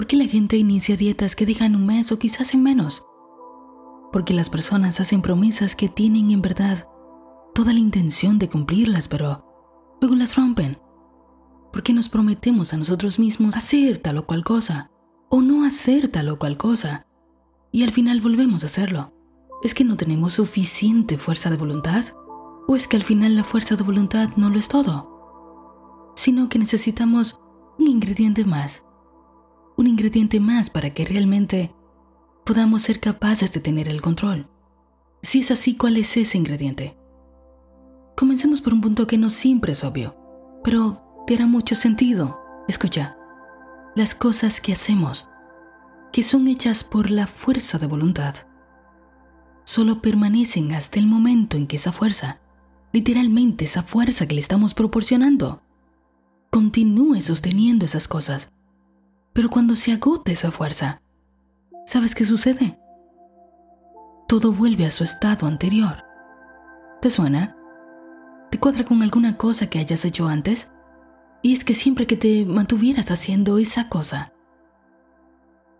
¿Por qué la gente inicia dietas que dejan un mes o quizás en menos? Porque las personas hacen promesas que tienen en verdad toda la intención de cumplirlas, pero luego las rompen. ¿Por qué nos prometemos a nosotros mismos hacer tal o cual cosa? O no hacer tal o cual cosa. Y al final volvemos a hacerlo. ¿Es que no tenemos suficiente fuerza de voluntad? ¿O es que al final la fuerza de voluntad no lo es todo? Sino que necesitamos un ingrediente más un ingrediente más para que realmente podamos ser capaces de tener el control. Si es así, ¿cuál es ese ingrediente? Comencemos por un punto que no siempre es obvio, pero te hará mucho sentido. Escucha, las cosas que hacemos, que son hechas por la fuerza de voluntad, solo permanecen hasta el momento en que esa fuerza, literalmente esa fuerza que le estamos proporcionando, continúe sosteniendo esas cosas pero cuando se agota esa fuerza, ¿sabes qué sucede? Todo vuelve a su estado anterior. ¿Te suena? ¿Te cuadra con alguna cosa que hayas hecho antes? Y es que siempre que te mantuvieras haciendo esa cosa,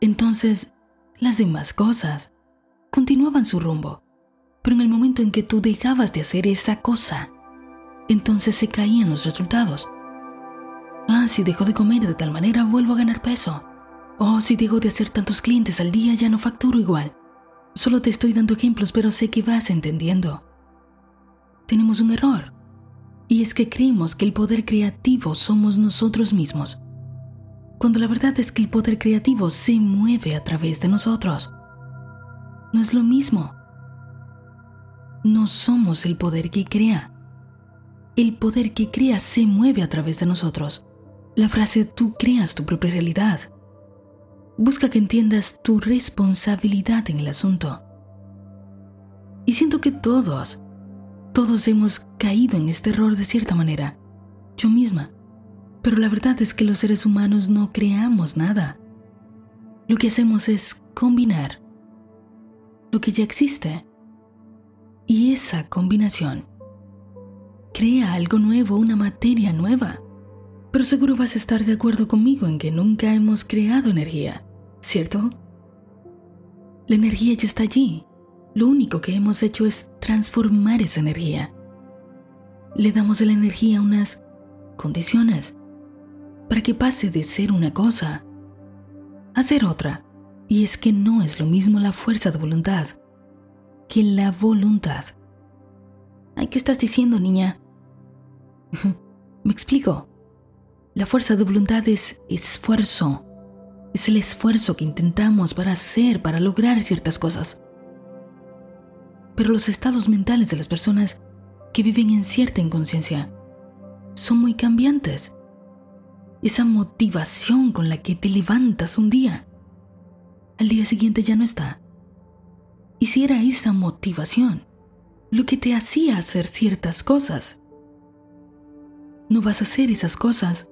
entonces las demás cosas continuaban su rumbo. Pero en el momento en que tú dejabas de hacer esa cosa, entonces se caían los resultados. Ah, si dejo de comer de tal manera vuelvo a ganar peso. Oh, si dejo de hacer tantos clientes al día ya no facturo igual. Solo te estoy dando ejemplos, pero sé que vas entendiendo. Tenemos un error. Y es que creemos que el poder creativo somos nosotros mismos. Cuando la verdad es que el poder creativo se mueve a través de nosotros. No es lo mismo. No somos el poder que crea. El poder que crea se mueve a través de nosotros. La frase tú creas tu propia realidad busca que entiendas tu responsabilidad en el asunto. Y siento que todos, todos hemos caído en este error de cierta manera, yo misma. Pero la verdad es que los seres humanos no creamos nada. Lo que hacemos es combinar lo que ya existe. Y esa combinación crea algo nuevo, una materia nueva. Pero seguro vas a estar de acuerdo conmigo en que nunca hemos creado energía, ¿cierto? La energía ya está allí. Lo único que hemos hecho es transformar esa energía. Le damos a la energía unas condiciones para que pase de ser una cosa a ser otra. Y es que no es lo mismo la fuerza de voluntad que la voluntad. Ay, ¿qué estás diciendo, niña? Me explico. La fuerza de voluntad es esfuerzo. Es el esfuerzo que intentamos para hacer, para lograr ciertas cosas. Pero los estados mentales de las personas que viven en cierta inconsciencia son muy cambiantes. Esa motivación con la que te levantas un día, al día siguiente ya no está. Y si era esa motivación lo que te hacía hacer ciertas cosas, no vas a hacer esas cosas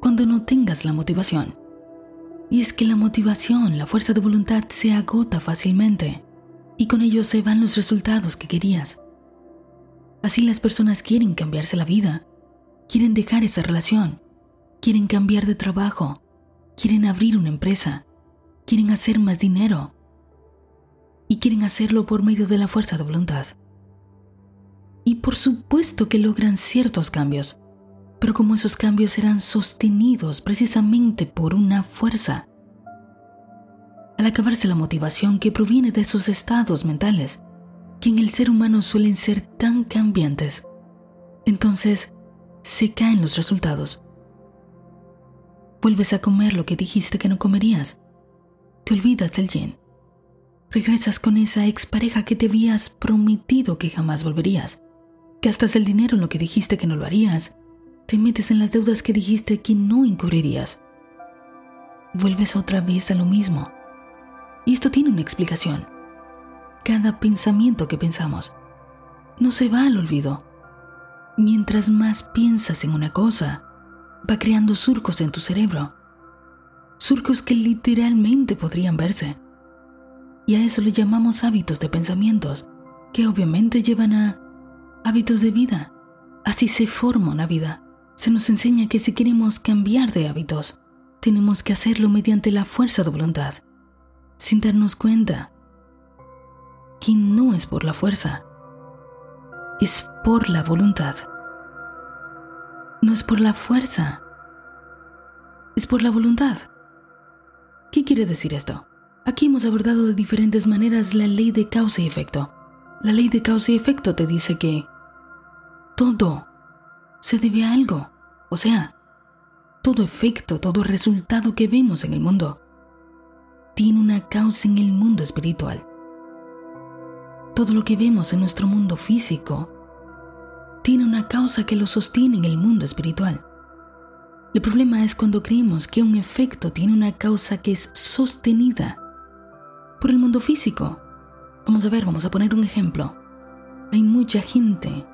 cuando no tengas la motivación. Y es que la motivación, la fuerza de voluntad se agota fácilmente y con ello se van los resultados que querías. Así las personas quieren cambiarse la vida, quieren dejar esa relación, quieren cambiar de trabajo, quieren abrir una empresa, quieren hacer más dinero y quieren hacerlo por medio de la fuerza de voluntad. Y por supuesto que logran ciertos cambios, pero como esos cambios serán sostenidos precisamente por una fuerza. Al acabarse la motivación que proviene de esos estados mentales, que en el ser humano suelen ser tan cambiantes, entonces se caen los resultados. Vuelves a comer lo que dijiste que no comerías. Te olvidas del yin. Regresas con esa expareja que te habías prometido que jamás volverías. Gastas el dinero en lo que dijiste que no lo harías te metes en las deudas que dijiste que no incurrirías. Vuelves otra vez a lo mismo. Y esto tiene una explicación. Cada pensamiento que pensamos no se va al olvido. Mientras más piensas en una cosa, va creando surcos en tu cerebro. Surcos que literalmente podrían verse. Y a eso le llamamos hábitos de pensamientos, que obviamente llevan a hábitos de vida. Así se forma una vida se nos enseña que si queremos cambiar de hábitos, tenemos que hacerlo mediante la fuerza de voluntad, sin darnos cuenta que no es por la fuerza, es por la voluntad. No es por la fuerza, es por la voluntad. ¿Qué quiere decir esto? Aquí hemos abordado de diferentes maneras la ley de causa y efecto. La ley de causa y efecto te dice que todo se debe a algo. O sea, todo efecto, todo resultado que vemos en el mundo tiene una causa en el mundo espiritual. Todo lo que vemos en nuestro mundo físico tiene una causa que lo sostiene en el mundo espiritual. El problema es cuando creemos que un efecto tiene una causa que es sostenida por el mundo físico. Vamos a ver, vamos a poner un ejemplo. Hay mucha gente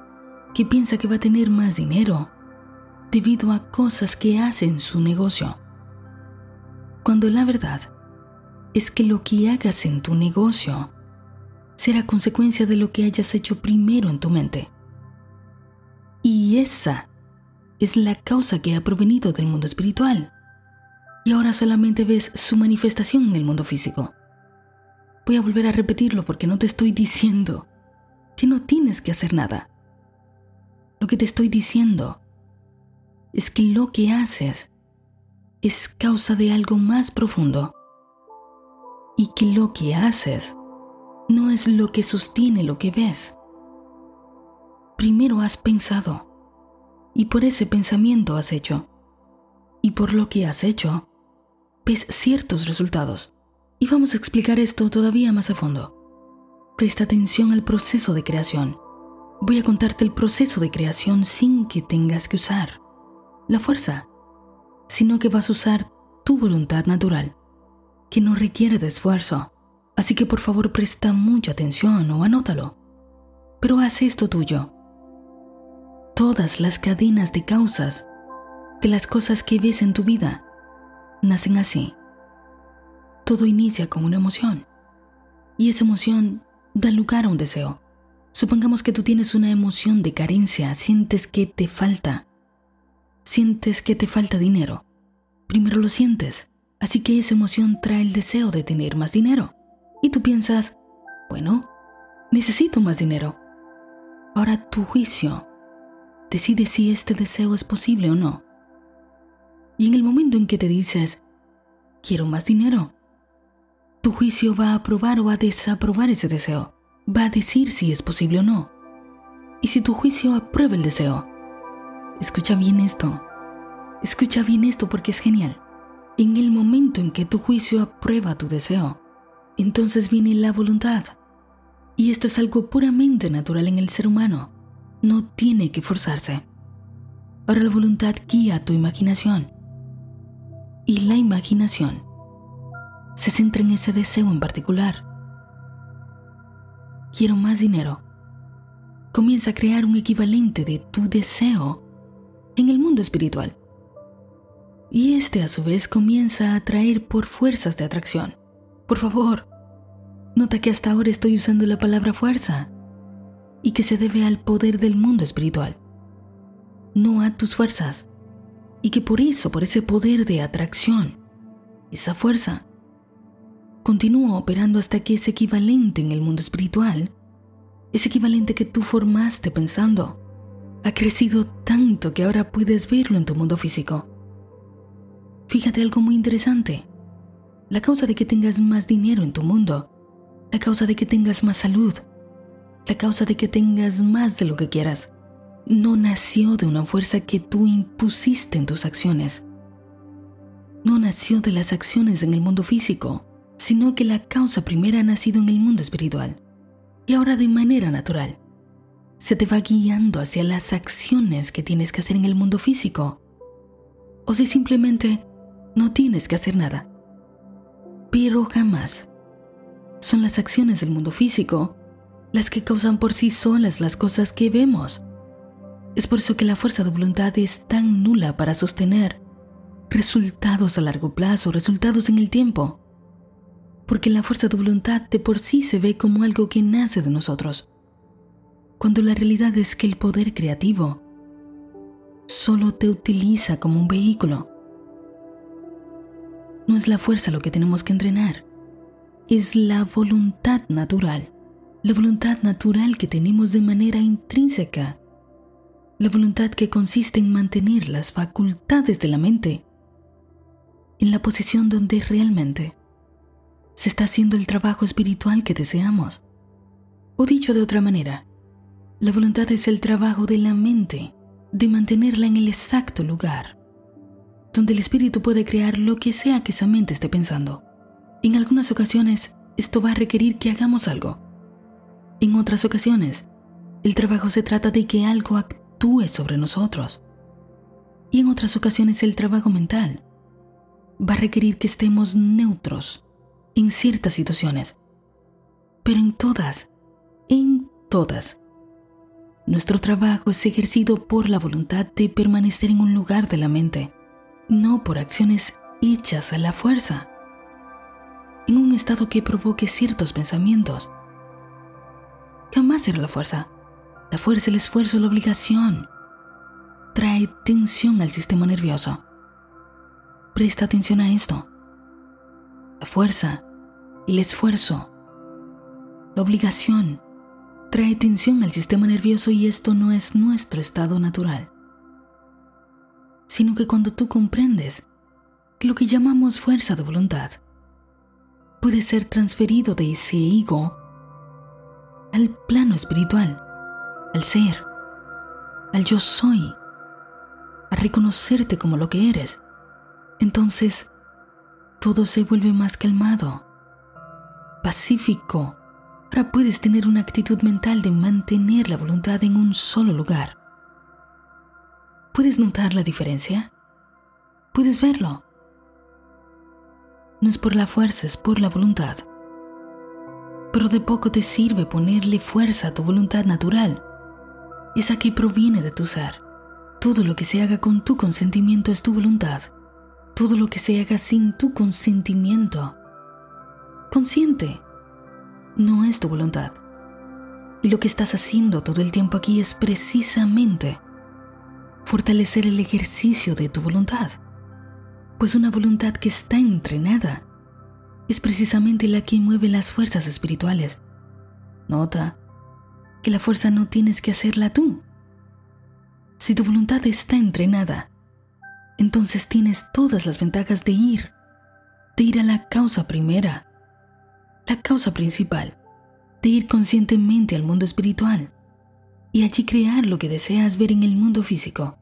que piensa que va a tener más dinero debido a cosas que hace en su negocio. Cuando la verdad es que lo que hagas en tu negocio será consecuencia de lo que hayas hecho primero en tu mente. Y esa es la causa que ha provenido del mundo espiritual. Y ahora solamente ves su manifestación en el mundo físico. Voy a volver a repetirlo porque no te estoy diciendo que no tienes que hacer nada. Lo que te estoy diciendo es que lo que haces es causa de algo más profundo y que lo que haces no es lo que sostiene lo que ves. Primero has pensado y por ese pensamiento has hecho. Y por lo que has hecho, ves ciertos resultados. Y vamos a explicar esto todavía más a fondo. Presta atención al proceso de creación. Voy a contarte el proceso de creación sin que tengas que usar la fuerza, sino que vas a usar tu voluntad natural, que no requiere de esfuerzo. Así que por favor presta mucha atención o anótalo. Pero haz esto tuyo. Todas las cadenas de causas de las cosas que ves en tu vida nacen así. Todo inicia con una emoción. Y esa emoción da lugar a un deseo. Supongamos que tú tienes una emoción de carencia, sientes que te falta. Sientes que te falta dinero. Primero lo sientes, así que esa emoción trae el deseo de tener más dinero. Y tú piensas, bueno, necesito más dinero. Ahora tu juicio decide si este deseo es posible o no. Y en el momento en que te dices, quiero más dinero, tu juicio va a aprobar o a desaprobar ese deseo. Va a decir si es posible o no. Y si tu juicio aprueba el deseo, escucha bien esto. Escucha bien esto porque es genial. En el momento en que tu juicio aprueba tu deseo, entonces viene la voluntad. Y esto es algo puramente natural en el ser humano. No tiene que forzarse. Ahora la voluntad guía tu imaginación. Y la imaginación se centra en ese deseo en particular. Quiero más dinero. Comienza a crear un equivalente de tu deseo en el mundo espiritual. Y este a su vez comienza a atraer por fuerzas de atracción. Por favor, nota que hasta ahora estoy usando la palabra fuerza y que se debe al poder del mundo espiritual, no a tus fuerzas, y que por eso, por ese poder de atracción, esa fuerza, continúa operando hasta que es equivalente en el mundo espiritual, ese equivalente que tú formaste pensando, ha crecido tanto que ahora puedes verlo en tu mundo físico. Fíjate algo muy interesante. La causa de que tengas más dinero en tu mundo, la causa de que tengas más salud, la causa de que tengas más de lo que quieras, no nació de una fuerza que tú impusiste en tus acciones. No nació de las acciones en el mundo físico, sino que la causa primera ha nacido en el mundo espiritual. Y ahora de manera natural, se te va guiando hacia las acciones que tienes que hacer en el mundo físico. O si simplemente no tienes que hacer nada. Pero jamás son las acciones del mundo físico las que causan por sí solas las cosas que vemos. Es por eso que la fuerza de voluntad es tan nula para sostener resultados a largo plazo, resultados en el tiempo. Porque la fuerza de voluntad de por sí se ve como algo que nace de nosotros, cuando la realidad es que el poder creativo solo te utiliza como un vehículo. No es la fuerza lo que tenemos que entrenar, es la voluntad natural, la voluntad natural que tenemos de manera intrínseca, la voluntad que consiste en mantener las facultades de la mente en la posición donde realmente se está haciendo el trabajo espiritual que deseamos. O dicho de otra manera, la voluntad es el trabajo de la mente, de mantenerla en el exacto lugar, donde el espíritu puede crear lo que sea que esa mente esté pensando. En algunas ocasiones, esto va a requerir que hagamos algo. En otras ocasiones, el trabajo se trata de que algo actúe sobre nosotros. Y en otras ocasiones el trabajo mental va a requerir que estemos neutros en ciertas situaciones. Pero en todas, en todas, nuestro trabajo es ejercido por la voluntad de permanecer en un lugar de la mente, no por acciones hechas a la fuerza, en un estado que provoque ciertos pensamientos. Jamás será la fuerza. La fuerza, el esfuerzo, la obligación. Trae tensión al sistema nervioso. Presta atención a esto. La fuerza, el esfuerzo, la obligación trae tensión al sistema nervioso y esto no es nuestro estado natural. Sino que cuando tú comprendes que lo que llamamos fuerza de voluntad puede ser transferido de ese ego al plano espiritual, al ser, al yo soy, a reconocerte como lo que eres, entonces todo se vuelve más calmado, pacífico. Ahora puedes tener una actitud mental de mantener la voluntad en un solo lugar. ¿Puedes notar la diferencia? ¿Puedes verlo? No es por la fuerza, es por la voluntad. Pero de poco te sirve ponerle fuerza a tu voluntad natural, esa que proviene de tu ser. Todo lo que se haga con tu consentimiento es tu voluntad. Todo lo que se haga sin tu consentimiento, consciente, no es tu voluntad. Y lo que estás haciendo todo el tiempo aquí es precisamente fortalecer el ejercicio de tu voluntad. Pues una voluntad que está entrenada es precisamente la que mueve las fuerzas espirituales. Nota que la fuerza no tienes que hacerla tú. Si tu voluntad está entrenada, entonces tienes todas las ventajas de ir, de ir a la causa primera, la causa principal, de ir conscientemente al mundo espiritual y allí crear lo que deseas ver en el mundo físico.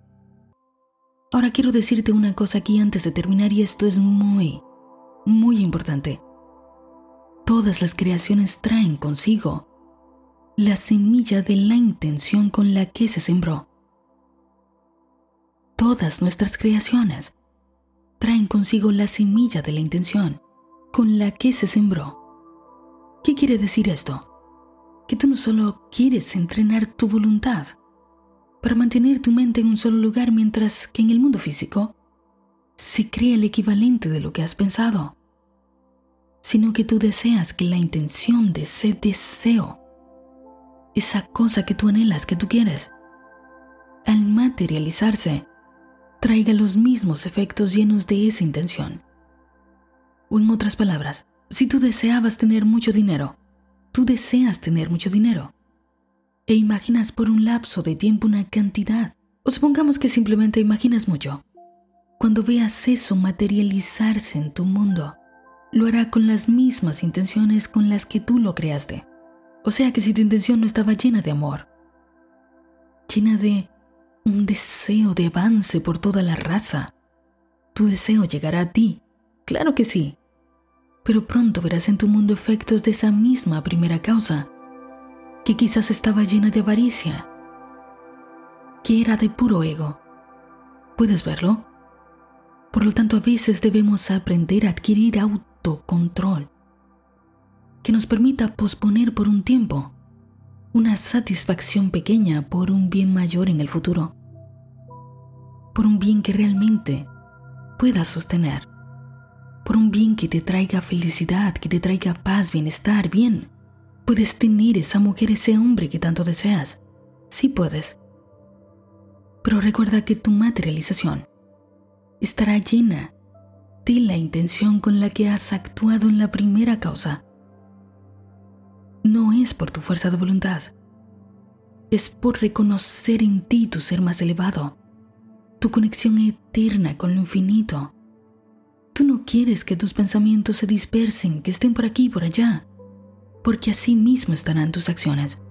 Ahora quiero decirte una cosa aquí antes de terminar y esto es muy, muy importante. Todas las creaciones traen consigo la semilla de la intención con la que se sembró todas nuestras creaciones traen consigo la semilla de la intención con la que se sembró. ¿Qué quiere decir esto? Que tú no solo quieres entrenar tu voluntad para mantener tu mente en un solo lugar mientras que en el mundo físico se crea el equivalente de lo que has pensado, sino que tú deseas que la intención de ese deseo, esa cosa que tú anhelas, que tú quieres, al materializarse, traiga los mismos efectos llenos de esa intención. O en otras palabras, si tú deseabas tener mucho dinero, tú deseas tener mucho dinero, e imaginas por un lapso de tiempo una cantidad, o supongamos que simplemente imaginas mucho, cuando veas eso materializarse en tu mundo, lo hará con las mismas intenciones con las que tú lo creaste. O sea que si tu intención no estaba llena de amor, llena de un deseo de avance por toda la raza. Tu deseo llegará a ti, claro que sí, pero pronto verás en tu mundo efectos de esa misma primera causa, que quizás estaba llena de avaricia, que era de puro ego. ¿Puedes verlo? Por lo tanto, a veces debemos aprender a adquirir autocontrol, que nos permita posponer por un tiempo una satisfacción pequeña por un bien mayor en el futuro, por un bien que realmente puedas sostener, por un bien que te traiga felicidad, que te traiga paz, bienestar, bien. Puedes tener esa mujer, ese hombre que tanto deseas. Sí puedes. Pero recuerda que tu materialización estará llena ti la intención con la que has actuado en la primera causa. No es por tu fuerza de voluntad, es por reconocer en ti tu ser más elevado, tu conexión eterna con lo infinito. Tú no quieres que tus pensamientos se dispersen, que estén por aquí y por allá, porque así mismo estarán tus acciones.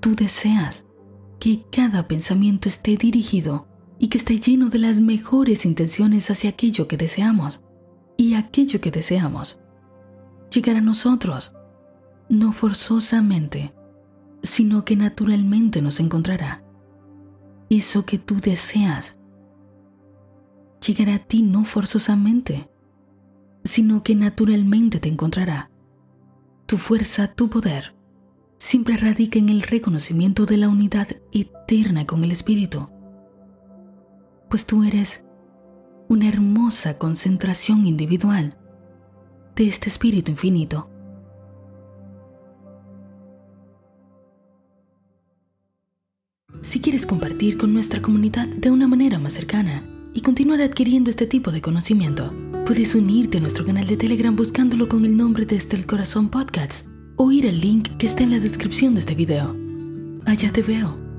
Tú deseas que cada pensamiento esté dirigido y que esté lleno de las mejores intenciones hacia aquello que deseamos. Y aquello que deseamos llegará a nosotros, no forzosamente, sino que naturalmente nos encontrará. Eso que tú deseas llegará a ti no forzosamente, sino que naturalmente te encontrará. Tu fuerza, tu poder, siempre radica en el reconocimiento de la unidad eterna con el Espíritu, pues tú eres una hermosa concentración individual de este Espíritu infinito. Si quieres compartir con nuestra comunidad de una manera más cercana y continuar adquiriendo este tipo de conocimiento, puedes unirte a nuestro canal de Telegram buscándolo con el nombre de Este el Corazón Podcast o ir al link que está en la descripción de este video. Allá te veo.